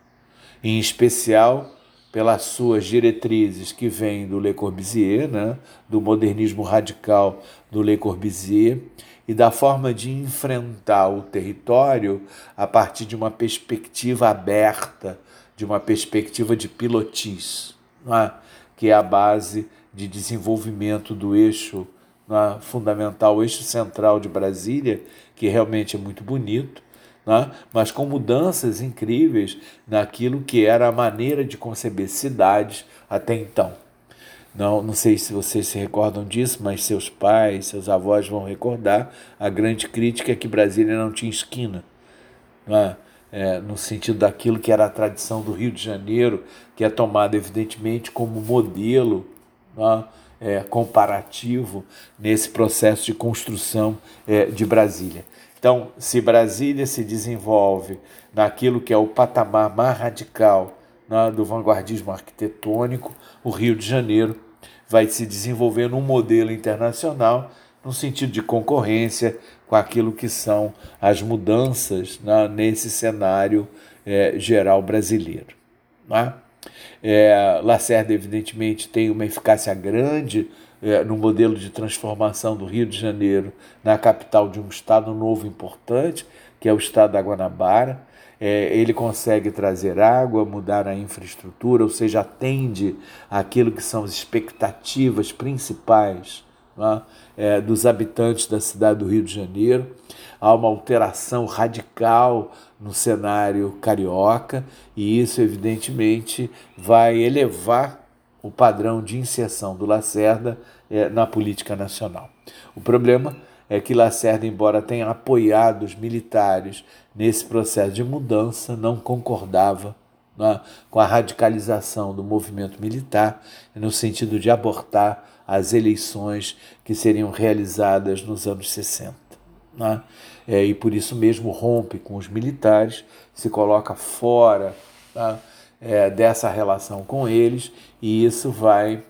S1: em especial pelas suas diretrizes que vêm do Le Corbusier, né? do modernismo radical do Le Corbusier, e da forma de enfrentar o território a partir de uma perspectiva aberta, de uma perspectiva de pilotis, é? que é a base de desenvolvimento do eixo é? fundamental, o eixo central de Brasília, que realmente é muito bonito, é? mas com mudanças incríveis naquilo que era a maneira de conceber cidades até então. Não, não sei se vocês se recordam disso, mas seus pais, seus avós vão recordar a grande crítica é que Brasília não tinha esquina. Não é? É, no sentido daquilo que era a tradição do Rio de Janeiro, que é tomada evidentemente como modelo é? É, comparativo nesse processo de construção é, de Brasília. Então, se Brasília se desenvolve naquilo que é o patamar mais radical né, do vanguardismo arquitetônico, o Rio de Janeiro vai se desenvolver num modelo internacional no sentido de concorrência com aquilo que são as mudanças né, nesse cenário é, geral brasileiro. Né? É, Lacerda, evidentemente, tem uma eficácia grande é, no modelo de transformação do Rio de Janeiro na capital de um estado novo importante, que é o estado da Guanabara é, ele consegue trazer água, mudar a infraestrutura, ou seja, atende aquilo que são as expectativas principais né, é, dos habitantes da cidade do Rio de Janeiro. Há uma alteração radical no cenário carioca e isso, evidentemente, vai elevar o padrão de inserção do Lacerda é, na política nacional. O problema é que Lacerda, embora tenha apoiado os militares nesse processo de mudança, não concordava né, com a radicalização do movimento militar no sentido de abortar as eleições que seriam realizadas nos anos 60. Né? É, e por isso mesmo rompe com os militares, se coloca fora né, é, dessa relação com eles, e isso vai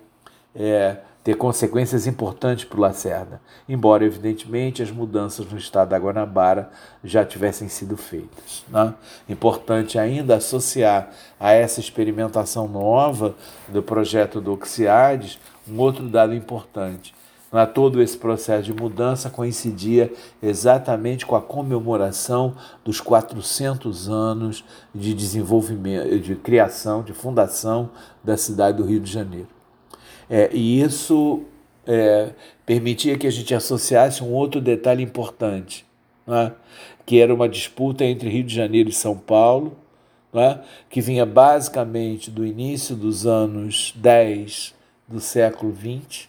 S1: é, ter consequências importantes para o Lacerda, embora, evidentemente, as mudanças no estado da Guanabara já tivessem sido feitas. Né? Importante ainda associar a essa experimentação nova do projeto do Oxiades um outro dado importante. Todo esse processo de mudança coincidia exatamente com a comemoração dos 400 anos de desenvolvimento, de criação, de fundação da cidade do Rio de Janeiro. É, e isso é, permitia que a gente associasse um outro detalhe importante, é? que era uma disputa entre Rio de Janeiro e São Paulo, é? que vinha basicamente do início dos anos 10 do século 20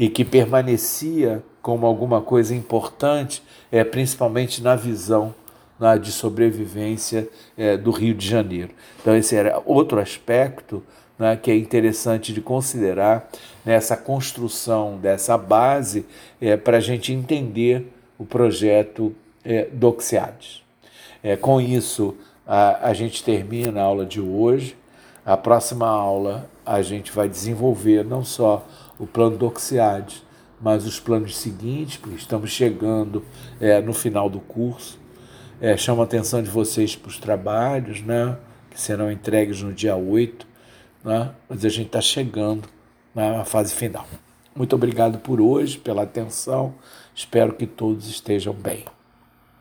S1: e que permanecia como alguma coisa importante, é, principalmente na visão na, de sobrevivência é, do Rio de Janeiro. Então, esse era outro aspecto né, que é interessante de considerar nessa construção dessa base é, para a gente entender o projeto é, Doxiades. É, com isso, a, a gente termina a aula de hoje. A próxima aula a gente vai desenvolver não só o plano Doxiades, mas os planos seguintes, porque estamos chegando é, no final do curso. É, chamo a atenção de vocês para os trabalhos, né, que serão entregues no dia 8 né? mas a gente está chegando na fase final. Muito obrigado por hoje, pela atenção. Espero que todos estejam bem.